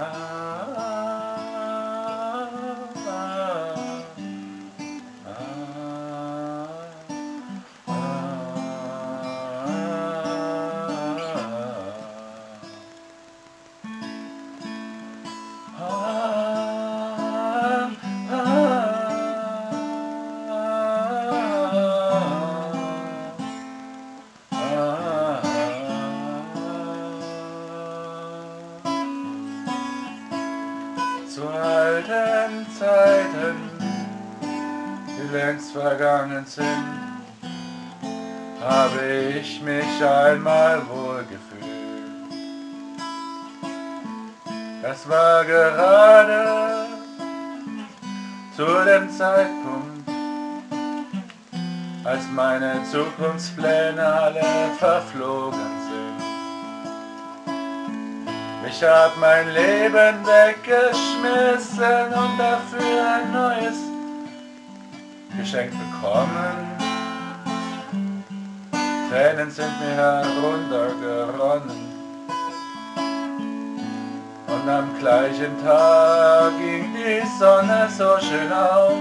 Ah. ah. Zu alten Zeiten, die längst vergangen sind, habe ich mich einmal wohl gefühlt. Das war gerade zu dem Zeitpunkt, als meine Zukunftspläne alle verflogen sind. Ich hab mein Leben weggeschmissen und dafür ein neues geschenkt bekommen. Tränen sind mir heruntergeronnen. Und am gleichen Tag ging die Sonne so schön auf.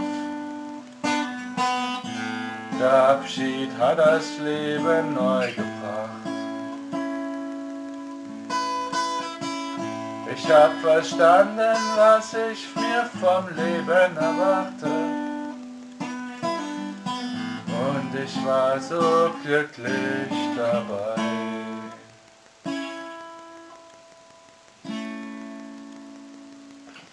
Der Abschied hat das Leben neu gebracht. Ich hab verstanden, was ich mir vom Leben erwarte. Und ich war so glücklich dabei.